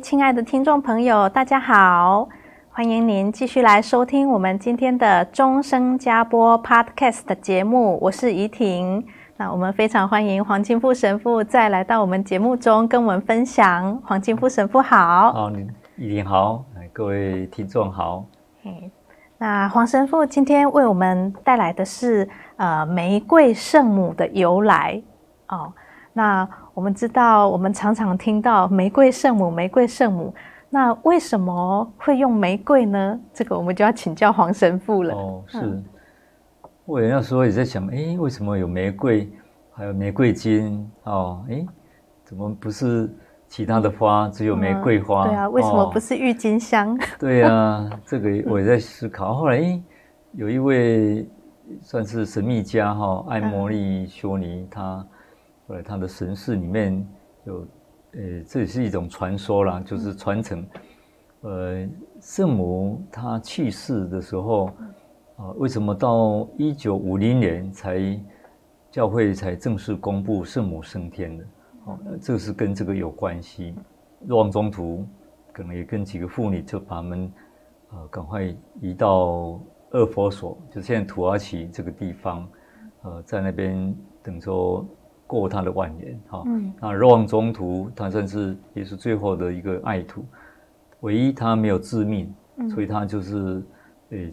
亲爱的听众朋友，大家好！欢迎您继续来收听我们今天的钟声加播 Podcast 的节目，我是怡婷。那我们非常欢迎黄金富神父再来到我们节目中跟我们分享。黄金富神父好，好，怡婷好，各位听众好。那黄神父今天为我们带来的是呃玫瑰圣母的由来哦。那我们知道，我们常常听到玫瑰圣母，玫瑰圣母。那为什么会用玫瑰呢？这个我们就要请教黄神父了。哦，是。我那时候也在想，哎，为什么有玫瑰，还有玫瑰金？哦，哎，怎么不是其他的花，只有玫瑰花？嗯、对啊，为什么不是郁金香？哦、对啊，这个我也在思考。后来，哎，有一位算是神秘家哈，艾莫莉修尼，他。呃，他的神事里面有，呃，这也是一种传说啦，就是传承。呃，圣母她去世的时候，啊，为什么到一九五零年才教会才正式公布圣母升天的？哦，这是跟这个有关系。若望中途可能也跟几个妇女就把他们，呃，赶快移到二佛所，就现在土耳其这个地方，呃，在那边等着。过他的晚年，哈，那若望中途他算是也是最后的一个爱徒，唯一他没有致命，所以他就是，诶，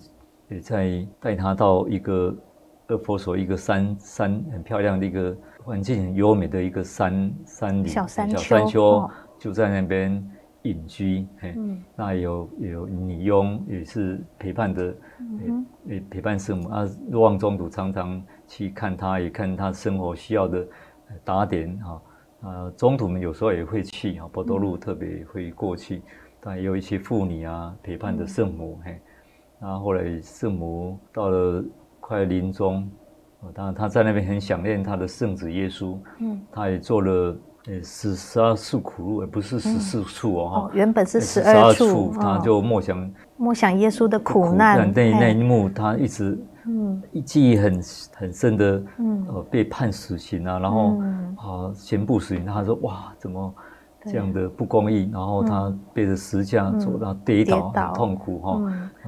也在带他到一个二佛所一个山山很漂亮的一个环境很优美的一个山山里小山小山丘，就在那边隐居，嘿，那有有女佣也是陪伴的，诶陪伴圣母啊，若望中途常常去看他，也看他生活需要的。打点哈，呃，中途们有时候也会去啊，波多路特别会过去，但也有一些妇女啊陪伴着圣母，嘿，然后后来圣母到了快临终，当然他在那边很想念他的圣子耶稣，嗯，他也做了呃十十二处苦路，而不是十四处哦，哦，原本是十二处，他就默想默想耶稣的苦难，那那一幕他一直。嗯，记忆很很深的，嗯，呃，被判死刑啊，然后啊，宣布死刑，他说哇，怎么这样的不公义？然后他背着石架走，然后跌倒，很痛苦哈，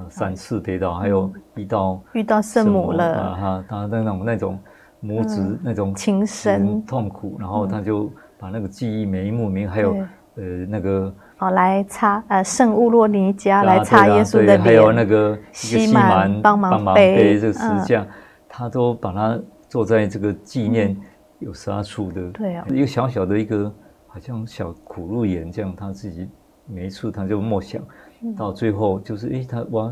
三次跌倒，还有遇到遇到圣母了。啊，他他那种那种母子那种情深。痛苦，然后他就把那个记忆每一幕每还有呃那个。好，来擦呃圣乌洛尼加来擦耶稣的脸，还有那个西满帮忙背这个石像，他都把它做在这个纪念有十二处的，对啊，一个小小的一个好像小苦路岩这样，他自己每一处他就默想，到最后就是诶，他挖，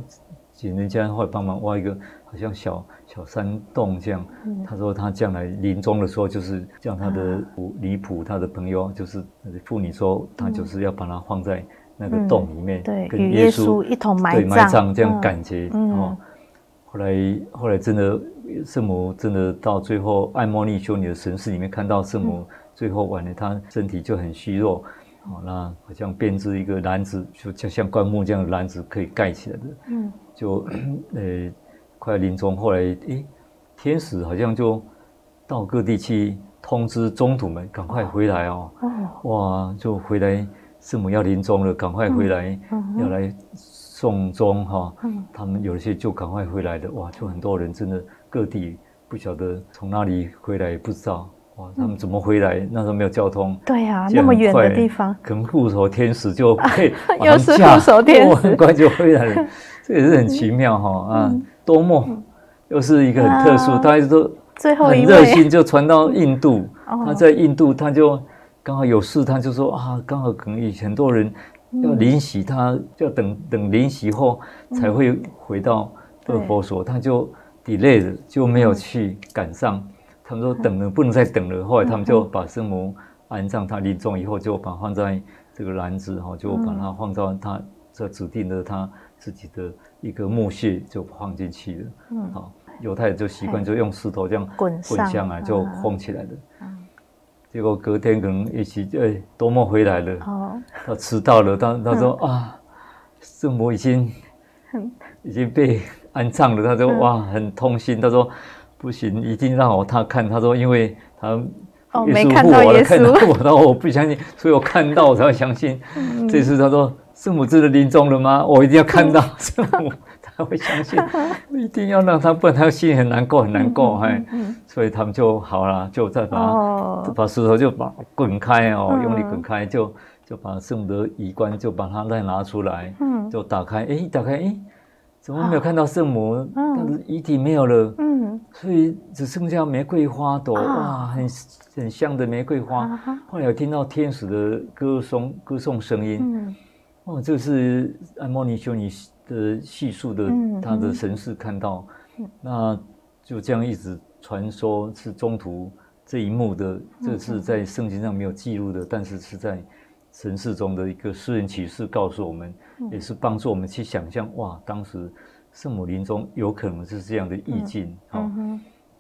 请人家会帮忙挖一个。好像小小山洞这样，他说他将来临终的时候，就是叫他的离谱他的朋友，就是妇女说，他就是要把它放在那个洞里面，对，跟耶稣一同埋埋葬这样感觉哦。后来后来真的圣母真的到最后，爱莫尼修女的神室里面看到圣母最后晚年，她身体就很虚弱，哦，那好像编织一个篮子，就就像灌木这样的篮子可以盖起来的，嗯，就 呃。快临终，后来诶，天使好像就到各地去通知中土们，赶快回来哦。哇，就回来，圣母要临终了，赶快回来，要来送终哈。他们有一些就赶快回来的，哇，就很多人真的各地不晓得从哪里回来，也不知道哇，他们怎么回来？那时候没有交通。对呀，那么远的地方，可能护手天使就 嘿，又是护手天使，很快就回来了。这也是很奇妙哈啊。多么又是一个很特殊，他一直都最后很热心，就传到印度。他在印度，他就刚好有事，他就说啊，刚好可能有很多人要临洗，他要等等临洗后才会回到这个佛所，他就 delay 了，就没有去赶上。他们说等了不能再等了，后来他们就把圣母安葬，他临终以后就把放在这个篮子哈，就把它放到他这指定的他自己的一个墓穴就放进去了。嗯，好，犹太人就习惯就用石头这样滚滚下来就封起来的。结果隔天可能一起哎，多么回来了，哦，他迟到了，他他说啊，圣母已经已经被安葬了，他说哇很痛心，他说不行，一定让我他看，他说因为他耶稣复活了，看到我，然后我不相信，所以我看到我才会相信。这次他说圣母真的临终了吗？我一定要看到 圣母。他会相信，一定要让他，不然他心里很难过，很难过，哎，所以他们就好了，就再把、哦、把石头就把滚开哦，用力滚开，就就把圣母的衣冠就把它再拿出来，嗯，就打开，哎，打开，哎，怎么没有看到圣母？他的遗体没有了，嗯，所以只剩下玫瑰花朵，哇，很很香的玫瑰花。后来有听到天使的歌颂歌颂声音，嗯，哦，这是安莫尼修尼。的叙述的他的神视看到，那就这样一直传说，是中途这一幕的，这是在圣经上没有记录的，但是是在神视中的一个私人启示，告诉我们，也是帮助我们去想象，哇，当时圣母临终有可能是这样的意境，好，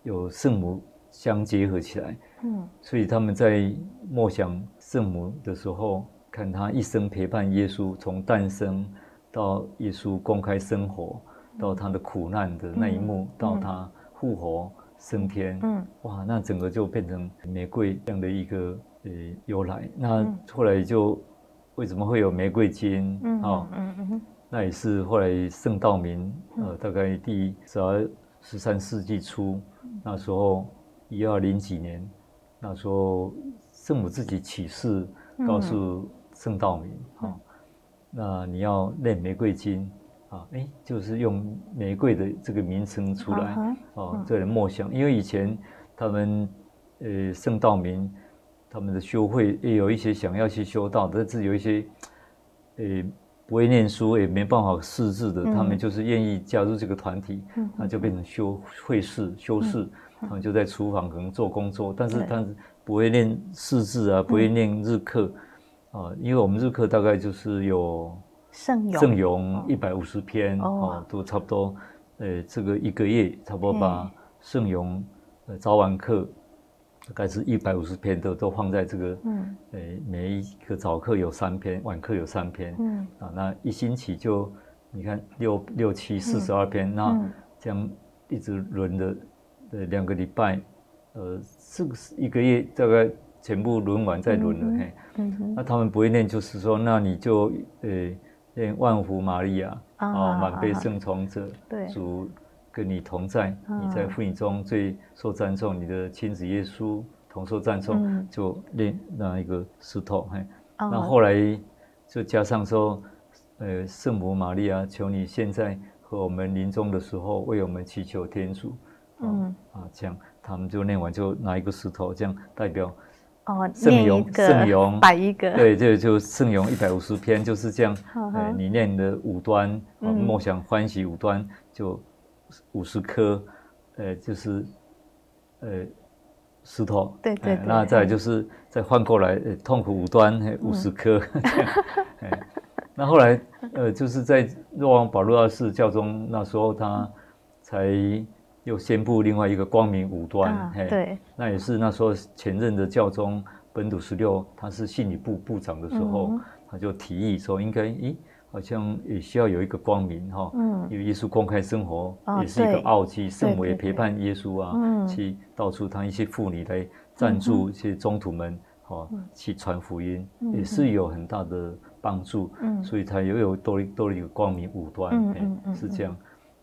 有圣母相结合起来，嗯，所以他们在默想圣母的时候，看他一生陪伴耶稣从诞生。到耶稣公开生活，到他的苦难的那一幕，嗯、到他复活升天，嗯，哇，那整个就变成玫瑰这样的一个呃由来。那后来就为什么会有玫瑰金？嗯，哦、嗯嗯那也是后来圣道明，呃，大概第十二十三世纪初，那时候一二零几年，那时候圣母自己启示告诉圣道明，哈、嗯。那你要念玫瑰金啊？哎，就是用玫瑰的这个名称出来哦，这、uh huh. 默想。因为以前他们呃圣道明他们的修会也有一些想要去修道，但是有一些呃不会念书也没办法识字的，uh. 他们就是愿意加入这个团体，那、uh. 就变成修会士、修士，他们就在厨房可能做工作，但是他不会念识字啊，不会念日课。Uh. 啊，因为我们日课大概就是有圣咏圣咏一百五十篇哦，都差不多，呃，这个一个月差不多把圣咏呃早晚课大概是一百五十篇都都放在这个嗯，诶，每一个早课有三篇，晚课有三篇，嗯。啊，那一星期就你看六六七四十二篇，那这样一直轮的呃两个礼拜，呃，这个是一个月大概。全部轮完再轮了嘿，那他们不会念，就是说，那你就呃念万福玛利亚啊，满被圣宠者，主跟你同在，你在妇女中最受赞颂，你的亲子耶稣同受赞颂，就念那一个石头嘿。那后来就加上说，呃，圣母玛利亚，求你现在和我们临终的时候为我们祈求天主，嗯啊，这样他们就念完就拿一个石头，这样代表。哦，圣咏，圣咏，摆一个，对，就就圣咏一百五十篇就是这样。呃，你念的五端，梦想欢喜五端就五十颗，呃，就是呃石头。对对。那再就是再换过来，痛苦五端五十颗。那后来呃，就是在若望保禄二世教宗那时候，他才。又宣布另外一个光明五端，啊、嘿对，那也是那时候前任的教宗本笃十六，他是信理部部长的时候，嗯、他就提议说，应该，咦，好像也需要有一个光明哈，嗯，因为耶稣公开生活也是一个奥迹，圣母也陪伴耶稣啊，嗯，去到处他一些妇女来赞助一些宗徒们，哈、嗯，去传福音，嗯、也是有很大的帮助，嗯，所以他又有多多了一个光明五端，嗯是这样。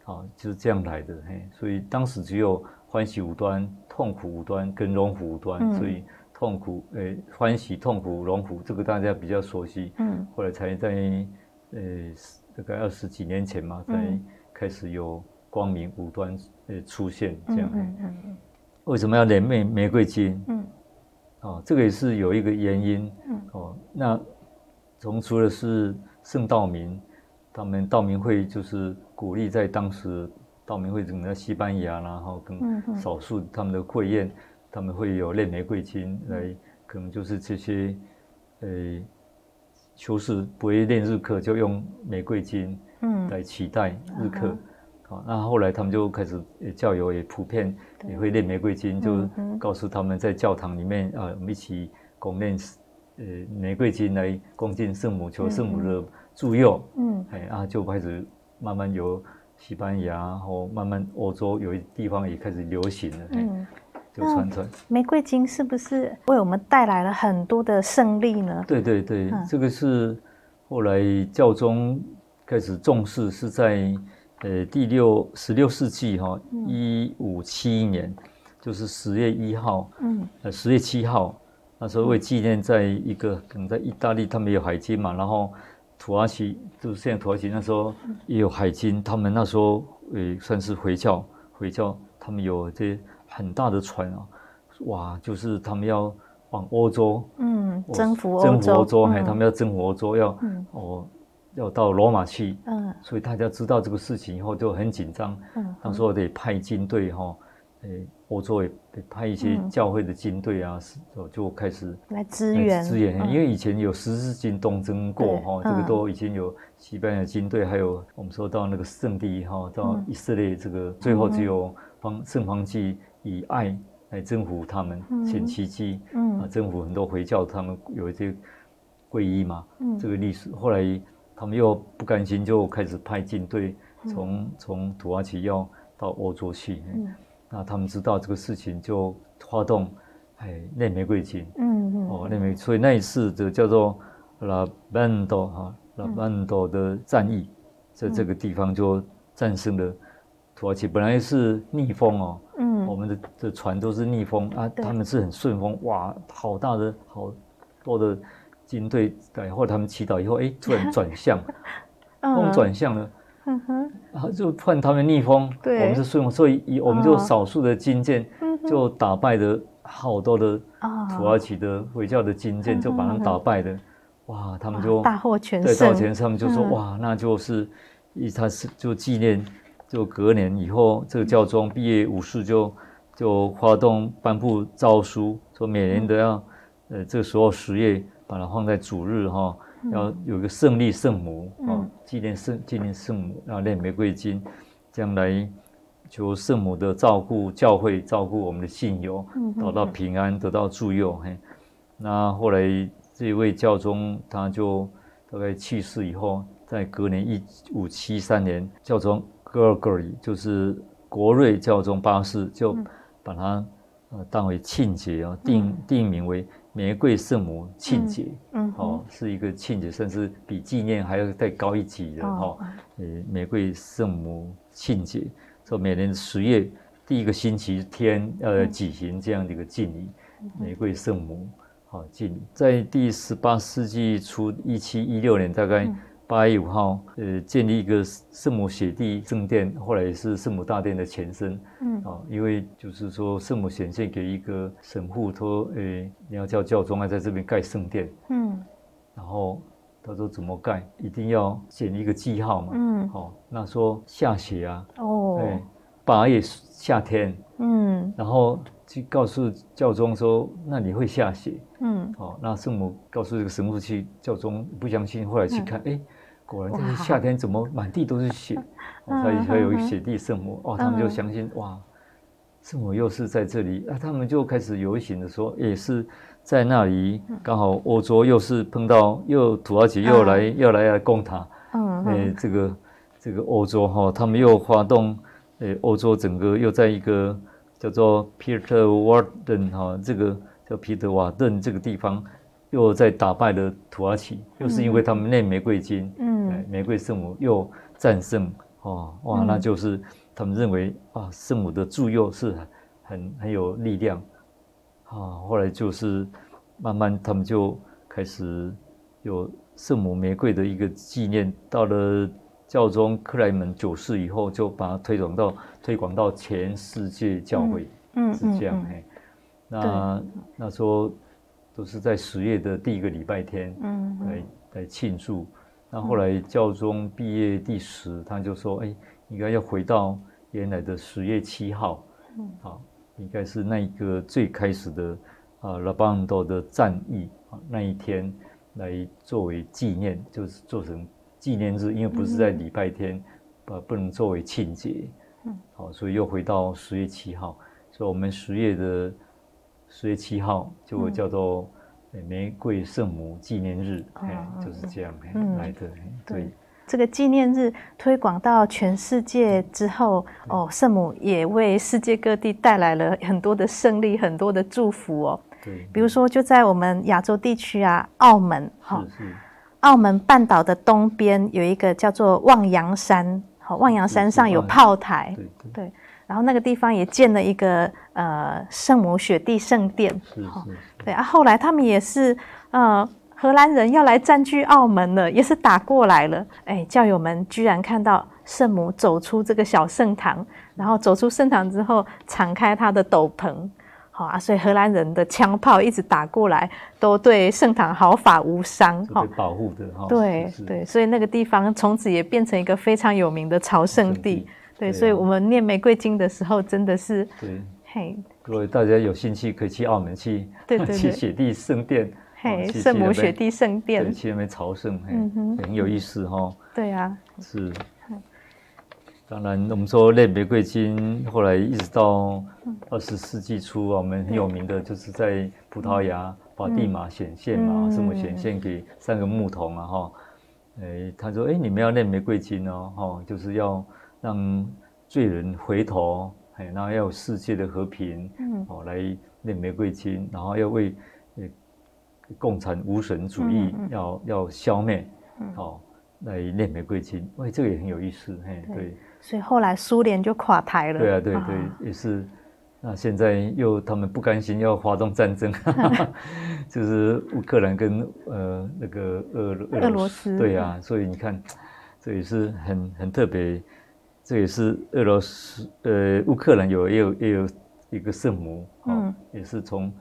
好，就是这样来的嘿，所以当时只有欢喜五端、痛苦五端跟荣福五端，嗯、所以痛苦诶、欸，欢喜、痛苦、荣福这个大家比较熟悉。嗯，后来才在呃大概二十几年前嘛，才开始有光明无端呃出现这样。嗯嗯嗯嗯、为什么要念玫玫瑰金？嗯，哦，这个也是有一个原因。嗯，哦，那从除了是圣道明，他们道明会就是鼓励在当时道明会整个西班牙，然后跟少数他们的会宴，他们会有念玫瑰金来，可能就是这些呃。修士不会练日课，就用玫瑰经来取代日课。好、嗯，那后来他们就开始教友也普遍也会练玫瑰经，对就告诉他们在教堂里面啊，我们一起共念呃玫瑰经来恭敬圣母，求圣母的助佑。嗯，哎啊，就开始慢慢由西班牙，然后慢慢欧洲有一地方也开始流行了。嗯。玫瑰金是不是为我们带来了很多的胜利呢？对对对，嗯、这个是后来教宗开始重视，是在呃第六十六世纪哈，一五七一年，就是十月一号，嗯，呃十月七号，那时候为纪念在一个可能在意大利，他们有海军嘛，然后土耳其就是现在土耳其那时候也有海军，他们那时候也算是回教，回教他们有这些。很大的船啊，哇！就是他们要往欧洲，嗯，征服征服欧洲，还他们要征服欧洲，要哦，要到罗马去，嗯，所以大家知道这个事情以后就很紧张，嗯，当时我得派军队哈，诶，欧洲也得派一些教会的军队啊，就就开始来支援支援，因为以前有十字军东征过哈，这个都已经有西班牙军队，还有我们说到那个圣地哈，到以色列这个最后只有方圣方济。以爱来征服他们，显奇迹，嗯、啊，征服很多回教，他们有一些皈依嘛，嗯、这个历史。后来他们又不甘心，就开始派军队从从土耳其要到欧洲去。嗯、那他们知道这个事情，就发动哎内玫瑰金，嗯嗯，哦内玫，所以那一次的叫做拉班多哈拉班多的战役，在这个地方就战胜了土耳其。本来是逆风哦。嗯，我们的的船都是逆风啊，他们是很顺风，哇，好大的好多的军队，然后他们祈祷以后，哎，突然转向，风转向了，嗯哼，然后就换他们逆风，对，我们是顺风，所以以我们就少数的军舰，就打败了好多的土耳其的回教的军舰，就把他们打败的，哇，他们就大获全胜，对，大获全胜，他们就说，哇，那就是一他是就纪念。就隔年以后，这个教宗毕业武士就就发动颁布诏书，说每年都要，呃，这个时候十月把它放在主日哈，要有个胜利圣母啊，纪念圣纪念圣母，然后念玫瑰经，将来求圣母的照顾，教会照顾我们的信友，得到平安，得到助佑。嘿，那后来这位教宗他就大概去世以后，在隔年一五七三年，教宗。Gregory 就是国瑞教宗八世，就把它呃当为庆节啊，定定名为玫瑰圣母庆节，嗯，哦，是一个庆节，甚至比纪念还要再高一级的哈，呃，玫瑰圣母庆节，说每年十月第一个星期天呃举行这样的一个敬礼，玫瑰圣母好敬礼，在第十八世纪初一七一六年大概。八月五号，呃，建立一个圣母血地圣殿，后来也是圣母大殿的前身。嗯，啊，因为就是说圣母显现给一个神父，说，诶，你要叫教宗啊，在这边盖圣殿。嗯，然后他说怎么盖？一定要写一个记号嘛。嗯，好，那说下雪啊。哦。哎，八月夏天。嗯。然后去告诉教宗说，那你会下雪。嗯。好，那圣母告诉这个神父去，教宗不相信，后来去看，哎。果然，这是夏天怎么满地都是雪，所以才有一雪地圣母哦。他们就相信哇，圣母又是在这里，那他们就开始游行的时候，也是在那里，刚好欧洲又是碰到又土耳其又来又来来攻他，嗯，哎，这个这个欧洲哈，他们又发动，哎，欧洲整个又在一个叫做 Peter Warden 哈，这个叫皮特瓦顿这个地方。又在打败了土耳其，又是因为他们念玫瑰金，嗯，玫瑰圣母又战胜，哦，哇，那就是他们认为啊，圣母的助佑是很很很有力量，啊，后来就是慢慢他们就开始有圣母玫瑰的一个纪念。到了教宗克莱门九世以后，就把它推广到推广到全世界教会，嗯，是这样哎。那那时候都是在十月的第一个礼拜天，嗯，来来庆祝。那后来教宗毕业第十，他就说，哎，应该要回到原来的十月七号，嗯，好，应该是那一个最开始的啊拉邦多的战役啊那一天来作为纪念，就是做成。纪念日，因为不是在礼拜天，呃、嗯，不能作为庆节，嗯，好，所以又回到十月七号，所以我们十月的十月七号就会叫做玫瑰圣母纪念日，哎、嗯，就是这样来的。嗯、对，对。这个纪念日推广到全世界之后，哦，圣母也为世界各地带来了很多的胜利，很多的祝福哦。对，比如说就在我们亚洲地区啊，澳门，哈。澳门半岛的东边有一个叫做望洋山，好，望洋山上有炮台，对，然后那个地方也建了一个呃圣母雪地圣殿，是是，对啊，后来他们也是呃荷兰人要来占据澳门了，也是打过来了，哎，教友们居然看到圣母走出这个小圣堂，然后走出圣堂之后敞开他的斗篷。好啊，所以荷兰人的枪炮一直打过来，都对圣堂毫发无伤，哈，保护的哈。对对，所以那个地方从此也变成一个非常有名的朝圣地。对，所以我们念玫瑰经的时候，真的是对，嘿，各位大家有兴趣可以去澳门去，对 对，去雪地圣殿，嘿，圣母雪地圣殿，去那边朝圣，嗯哼，很有意思哈。对啊，是。当然，我们说念玫瑰经，后来一直到二十世纪初，我们很有名的就是在葡萄牙把地马显现嘛，圣母显现给三个牧童啊，哈，哎，他说，哎，你们要念玫瑰经哦，哈，就是要让罪人回头，哎，然后要有世界的和平，嗯，哦，来念玫瑰经，然后要为呃共产无神主义要要消灭，哦，来念玫瑰经，喂，这个也很有意思，嘿，对。所以后来苏联就垮台了。对啊，对对，也是。那现在又他们不甘心要发动战争，就是乌克兰跟呃那个俄俄罗斯。对啊，所以你看，这也是很很特别。这也是俄罗斯呃乌克兰有也有也有一个圣母，嗯，也是从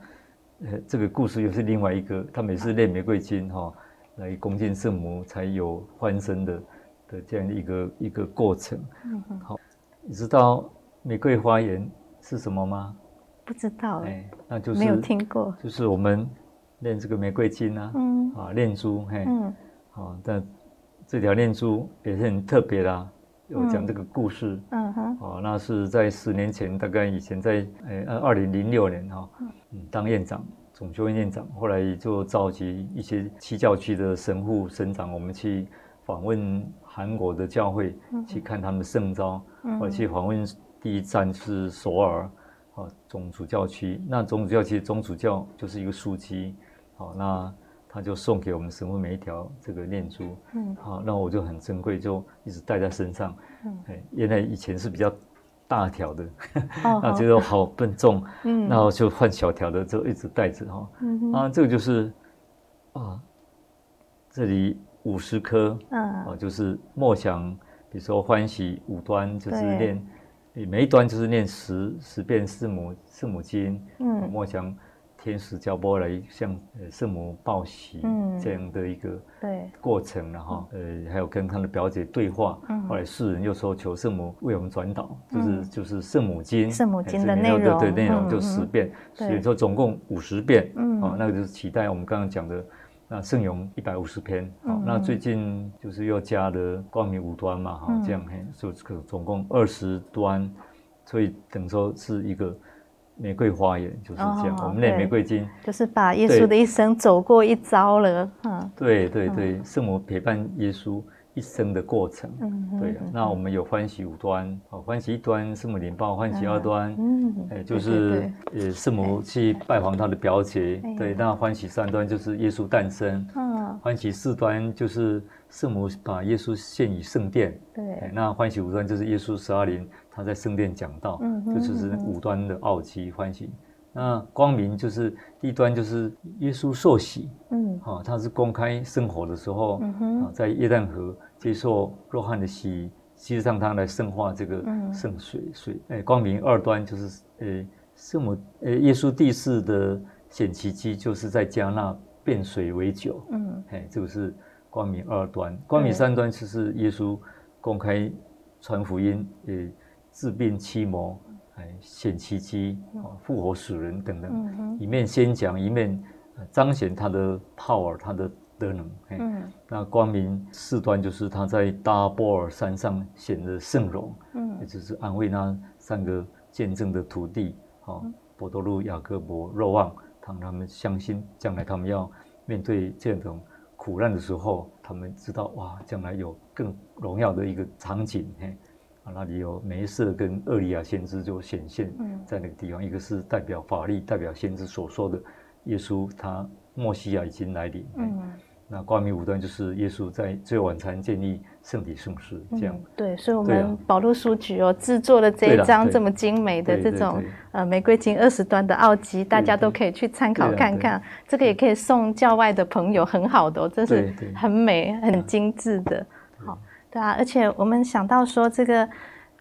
呃这个故事又是另外一个，他们也是念玫瑰金哈，来恭敬圣母才有翻身的。的这样一个一个过程，嗯哼，好，你知道玫瑰花园是什么吗？不知道，哎，那就是没有听过，就是我们练这个玫瑰金啊，嗯，啊，念珠，嘿，嗯，好，但这条念珠也是很特别的，有讲这个故事，嗯哼，哦，那是在十年前，大概以前在，哎，二零零六年哈，嗯，当院长，总修院院长，后来就召集一些七教区的神父、神长，我们去访问。韩国的教会去看他们圣召，或者去访问第一站是首尔，哦，总主教区。那总主教区总主教就是一个枢机，好，那他就送给我们神父每一条这个念珠，嗯，好，那我就很珍贵，就一直带在身上。嗯，原来以前是比较大条的，那觉得好笨重，嗯，然后就换小条的，就一直带着哈。嗯，啊，这个就是啊，这里。五十颗，嗯，啊，就是默想，比如说欢喜五端，就是念，每一端就是念十十遍四母四母经，嗯，默想天使交波来向圣母报喜，嗯，这样的一个对。过程，然后呃，还有跟他的表姐对话，嗯，后来世人又说求圣母为我们转导，就是就是圣母经，圣母经的内容，对内容就十遍，所以说总共五十遍，嗯，啊，那个就是期待我们刚刚讲的。那圣咏一百五十篇，好，嗯、那最近就是又加了光明五端嘛，哈、嗯，这样嘿，所以总共二十端，所以等于说是一个玫瑰花园，就是这样。哦、我们那玫瑰金，就是把耶稣的一生走过一遭了，嗯，对对对，圣母陪伴耶稣。一生的过程，对，那我们有欢喜五端，哦，欢喜一端圣母领报，欢喜二端，嗯，哎，就是呃圣母去拜访他的表姐，对，那欢喜三端就是耶稣诞生，嗯，欢喜四端就是圣母把耶稣献于圣殿，对，那欢喜五端就是耶稣十二年他在圣殿讲道，嗯，这就是五端的奥迹欢喜。那光明就是第一端就是耶稣受洗，嗯，啊，他是公开生活的时候，嗯哼，啊，在约旦河接受若翰的洗，其实上他来圣化这个圣水水，哎，光明二端就是呃圣母呃耶稣第四的显奇迹，就是在加纳变水为酒，嗯，哎，这个是光明二端，光明三端就是耶稣公开传福音，呃，治病驱魔。哎，显奇迹，复活死人等等，嗯、一面宣讲，一面彰显他的 power，他的德能。嗯，那光明四端就是他在大波尔山上显得圣容，嗯，也就是安慰那三个见证的徒弟，哈、嗯，伯多禄、雅各伯、若望，让他们相信将来他们要面对这种苦难的时候，他们知道哇，将来有更荣耀的一个场景，嘿。啊，那里有梅瑟跟厄利亚先知就显现在那个地方，嗯、一个是代表法力，代表先知所说的耶稣，他墨西亚已经来临。嗯，那光明五端就是耶稣在最后晚餐建立圣体圣事，这样、嗯。对，所以我们保罗书局哦制作了这一张这么精美的这种呃玫瑰金二十端的奥吉，大家都可以去参考看看。这个也可以送教外的朋友，很好的、哦，这是很美、很精致的。好。对啊，而且我们想到说，这个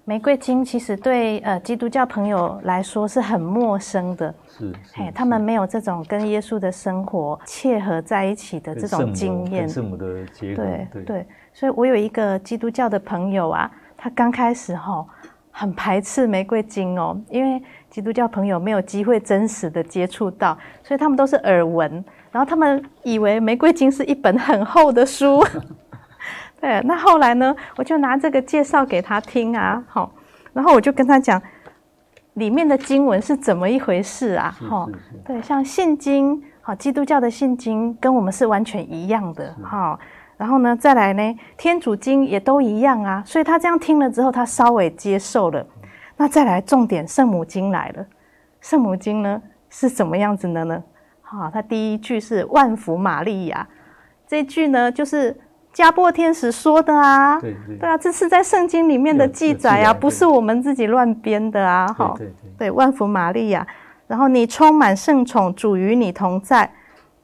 玫瑰金其实对呃基督教朋友来说是很陌生的，是，哎，他们没有这种跟耶稣的生活切合在一起的这种经验，圣母的结合，对对，对。所以我有一个基督教的朋友啊，他刚开始哈、哦、很排斥玫瑰金哦，因为基督教朋友没有机会真实的接触到，所以他们都是耳闻，然后他们以为玫瑰金是一本很厚的书。对，那后来呢，我就拿这个介绍给他听啊，好，然后我就跟他讲里面的经文是怎么一回事啊，哈，对，像信经，好，基督教的信经跟我们是完全一样的，哈，然后呢，再来呢，天主经也都一样啊，所以他这样听了之后，他稍微接受了。那再来重点，圣母经来了，圣母经呢是怎么样子的呢？好，他第一句是万福玛利亚，这句呢就是。加波天使说的啊，对对，对啊，这是在圣经里面的记载啊，不是我们自己乱编的啊，哈，对对。对，对，万福玛利亚，然后你充满圣宠，主与你同在，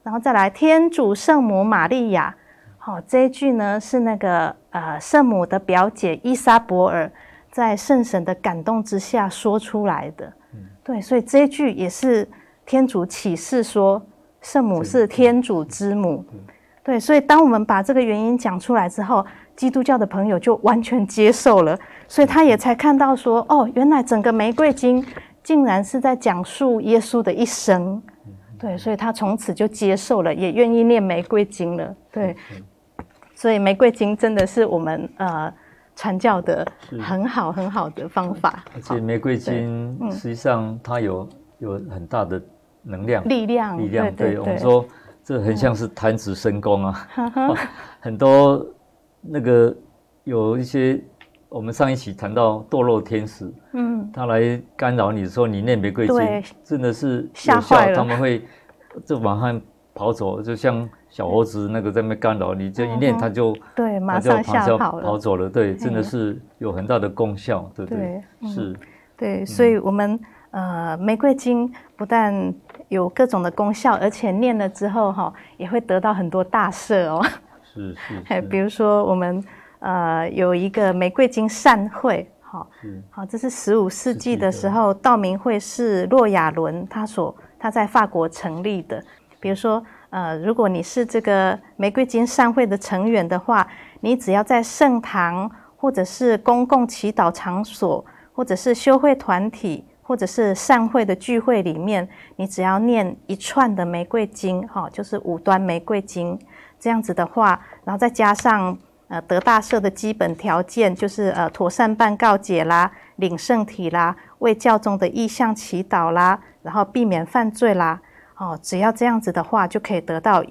然后再来天主圣母玛利亚，好，这一句呢是那个呃圣母的表姐伊莎伯尔在圣神的感动之下说出来的，嗯，对，所以这一句也是天主启示说圣母是天主之母。对，所以当我们把这个原因讲出来之后，基督教的朋友就完全接受了，所以他也才看到说，哦，原来整个玫瑰经竟然是在讲述耶稣的一生。对，所以他从此就接受了，也愿意念玫瑰经了。对，所以玫瑰经真的是我们呃传教的很好很好的方法。而且玫瑰经实际上它有有很大的能量、力量、力量。对，我们说。这很像是弹指神功啊！很多那个有一些，我们上一期谈到堕落天使，嗯，他来干扰你的时候，你念玫瑰经，真的是有效，他们会就马上跑走，就像小猴子那个在那边干扰你，就一念他就对，马上吓跑了，跑走了，对，真的是有很大的功效，对不对？是，对，所以我们呃，玫瑰经不但有各种的功效，而且念了之后哈，也会得到很多大赦哦。是是，是。比如说我们呃有一个玫瑰金善会，好，好，这是十五世纪的时候道明会是洛亚伦他所他在法国成立的。比如说呃，如果你是这个玫瑰金善会的成员的话，你只要在圣堂或者是公共祈祷场所，或者是修会团体。或者是善会的聚会里面，你只要念一串的玫瑰经，哈，就是五端玫瑰经，这样子的话，然后再加上呃得大赦的基本条件，就是呃妥善办告解啦、领圣体啦、为教宗的意向祈祷啦，然后避免犯罪啦，哦，只要这样子的话，就可以得到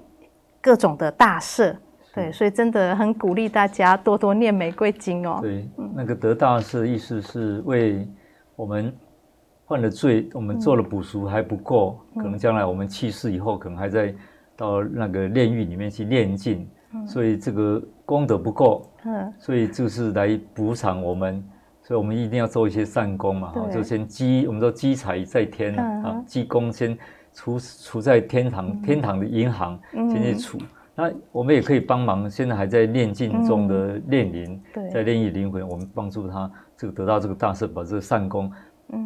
各种的大赦。对，所以真的很鼓励大家多多念玫瑰经哦。对，那个得大赦的意思是为我们。犯了罪，我们做了补赎还不够，嗯、可能将来我们去世以后，可能还在到那个炼狱里面去炼尽，嗯、所以这个功德不够，嗯，所以就是来补偿我们所以我们一定要做一些善功嘛，哈，就先积，我们说积财在天啊，积功先储储在天堂，天堂的银行先去储。那我们也可以帮忙，现在还在练境中的炼灵，在炼狱灵魂，我们帮助他这个得到这个大赦，把这个善功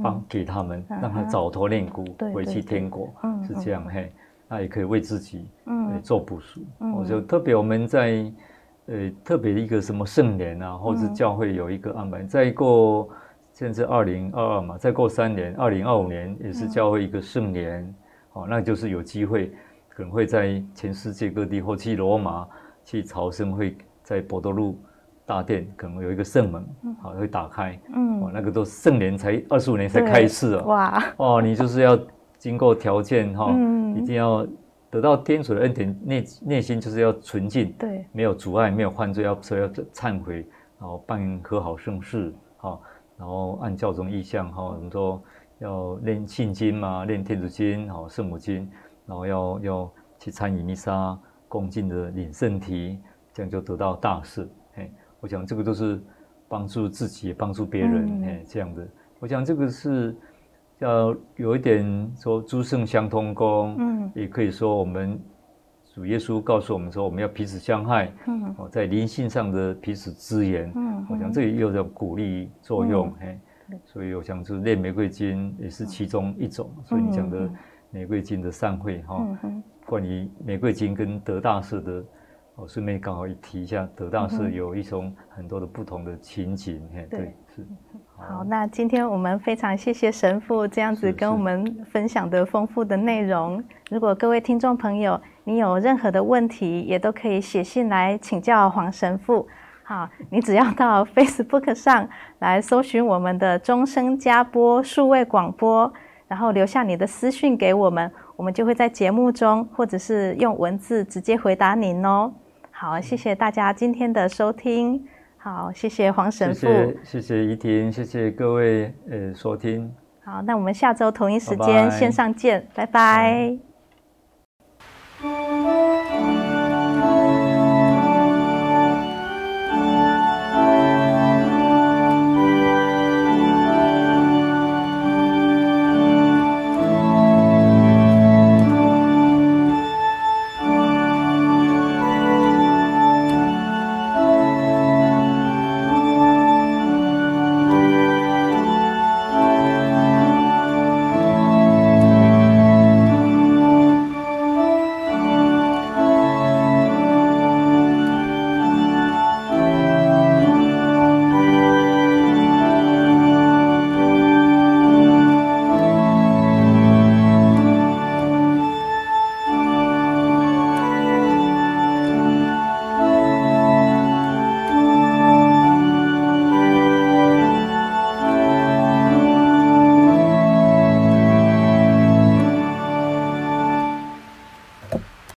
帮给他们，让他早脱炼蛊，回去天国，是这样嘿。那也可以为自己做补赎。我就特别我们在。呃，特别的一个什么圣年啊，或者是教会有一个安排。嗯、再过现在是二零二二嘛，再过三年，二零二五年也是教会一个圣年，嗯、哦，那就是有机会可能会在全世界各地或去罗马去朝圣，会在博多禄大殿可能有一个圣门，好、嗯、会打开，嗯，哦，那个都圣年才二十五年才开始啊，哇，哦，你就是要经过条件哈，哦嗯、一定要。得到天主的恩典，内内心就是要纯净，对，没有阻碍，没有犯罪，要所以要忏悔，然后办和好圣事，哈，然后按教宗意向，哈，我们说要念信经嘛，念天主经，好，圣母经，然后要要去参与弥撒，恭敬的领圣体，这样就得到大赦。哎，我想这个都是帮助自己，也帮助别人，哎、嗯，这样的，我想这个是。要有一点说诸圣相通功，嗯，也可以说我们主耶稣告诉我们说，我们要彼此相爱，嗯，在灵性上的彼此支援，嗯，我想这也有种鼓励作用，嘿，所以我想就是念玫瑰金也是其中一种，所以你讲的玫瑰金的善会哈，关于玫瑰金跟德大赦的。我顺便刚好一提一下，得到是有一种很多的不同的情景，嗯、对，是。好，那今天我们非常谢谢神父这样子跟我们分享的丰富的内容。如果各位听众朋友，你有任何的问题，也都可以写信来请教黄神父。好，你只要到 Facebook 上来搜寻我们的终声加播数位广播，然后留下你的私讯给我们，我们就会在节目中或者是用文字直接回答您哦。好，谢谢大家今天的收听。好，谢谢黄神父，谢谢怡婷，谢谢各位呃收听。好，那我们下周同一时间线上见，拜拜。